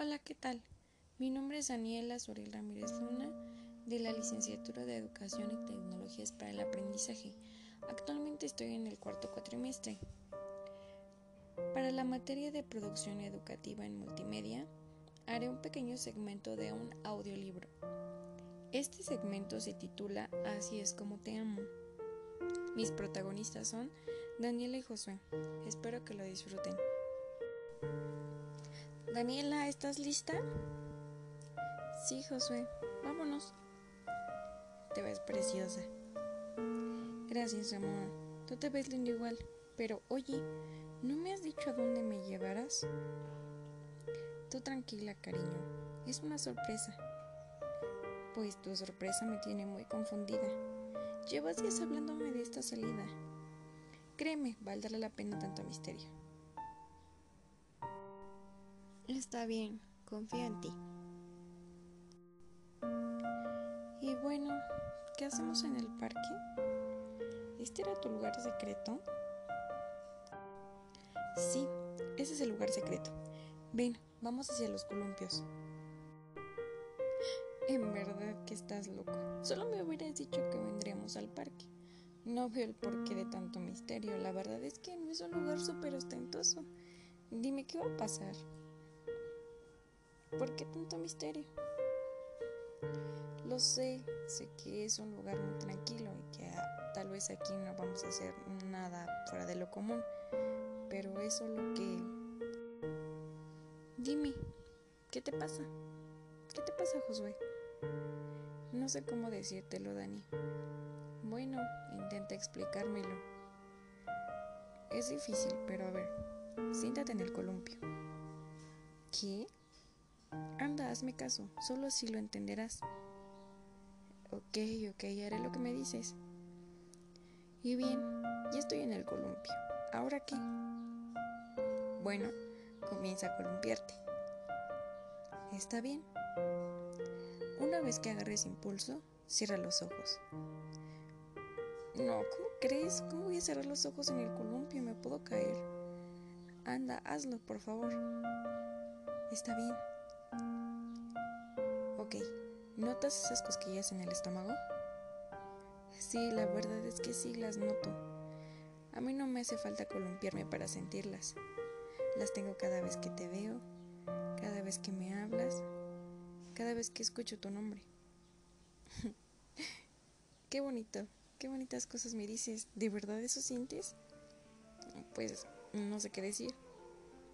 Hola, ¿qué tal? Mi nombre es Daniela Suriel Ramírez Luna, de la Licenciatura de Educación y Tecnologías para el Aprendizaje. Actualmente estoy en el cuarto cuatrimestre. Para la materia de producción educativa en multimedia, haré un pequeño segmento de un audiolibro. Este segmento se titula Así es como te amo. Mis protagonistas son Daniela y Josué. Espero que lo disfruten. Daniela, ¿estás lista? Sí, Josué, vámonos. Te ves preciosa. Gracias, amor. Tú te ves lindo igual. Pero oye, ¿no me has dicho a dónde me llevarás? Tú tranquila, cariño. Es una sorpresa. Pues tu sorpresa me tiene muy confundida. Llevas días hablándome de esta salida. Créeme, valdrá la pena tanto misterio. Está bien, confío en ti. Y bueno, ¿qué hacemos en el parque? ¿Este era tu lugar secreto? Sí, ese es el lugar secreto. Ven, vamos hacia los columpios. En verdad que estás loco. Solo me hubieras dicho que vendríamos al parque. No veo el porqué de tanto misterio. La verdad es que no es un lugar súper ostentoso. Dime qué va a pasar. ¿Por qué tanto misterio? Lo sé, sé que es un lugar muy tranquilo y que ah, tal vez aquí no vamos a hacer nada fuera de lo común, pero eso es lo que... Dime, ¿qué te pasa? ¿Qué te pasa, Josué? No sé cómo decírtelo, Dani. Bueno, intenta explicármelo. Es difícil, pero a ver, siéntate en el columpio. ¿Qué? Anda, hazme caso, solo así lo entenderás. Ok, ok, haré lo que me dices. Y bien, ya estoy en el columpio. ¿Ahora qué? Bueno, comienza a columpiarte. Está bien. Una vez que agarres impulso, cierra los ojos. No, ¿cómo crees? ¿Cómo voy a cerrar los ojos en el columpio? Me puedo caer. Anda, hazlo, por favor. Está bien. ¿Notas esas cosquillas en el estómago? Sí, la verdad es que sí las noto. A mí no me hace falta columpiarme para sentirlas. Las tengo cada vez que te veo, cada vez que me hablas, cada vez que escucho tu nombre. qué bonito, qué bonitas cosas me dices. ¿De verdad eso sientes? Pues no sé qué decir.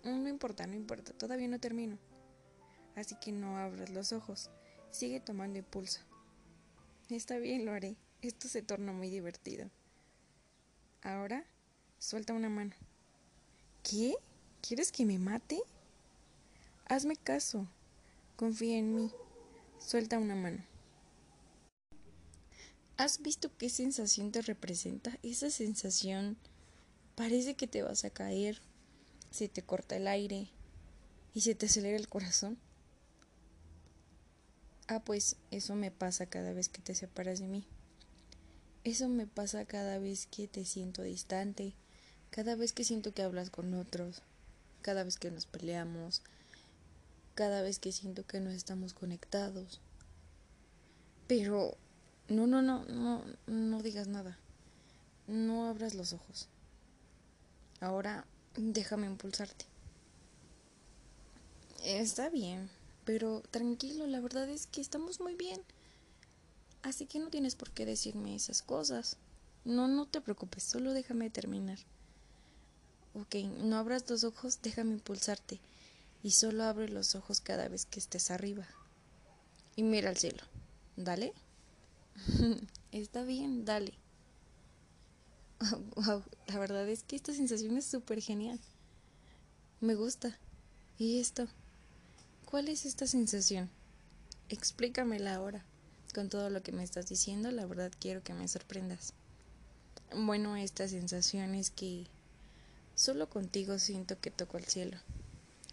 No importa, no importa, todavía no termino. Así que no abras los ojos. Sigue tomando impulso. Está bien, lo haré. Esto se torna muy divertido. Ahora, suelta una mano. ¿Qué? ¿Quieres que me mate? Hazme caso. Confía en mí. Suelta una mano. ¿Has visto qué sensación te representa? Esa sensación parece que te vas a caer, se te corta el aire y se te acelera el corazón. Ah, pues eso me pasa cada vez que te separas de mí. Eso me pasa cada vez que te siento distante, cada vez que siento que hablas con otros, cada vez que nos peleamos, cada vez que siento que no estamos conectados. Pero no, no, no, no, no digas nada. No abras los ojos. Ahora déjame impulsarte. Está bien. Pero tranquilo, la verdad es que estamos muy bien. Así que no tienes por qué decirme esas cosas. No, no te preocupes, solo déjame terminar. Ok, no abras los ojos, déjame impulsarte. Y solo abre los ojos cada vez que estés arriba. Y mira al cielo. Dale. Está bien, dale. wow, la verdad es que esta sensación es súper genial. Me gusta. ¿Y esto? ¿Cuál es esta sensación? Explícamela ahora. Con todo lo que me estás diciendo, la verdad quiero que me sorprendas. Bueno, esta sensación es que solo contigo siento que toco el cielo.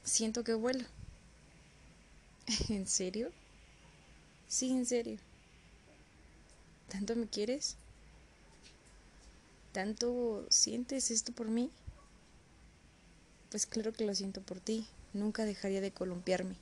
Siento que vuelo. ¿En serio? Sí, en serio. ¿Tanto me quieres? ¿Tanto sientes esto por mí? Pues claro que lo siento por ti. Nunca dejaría de columpiarme.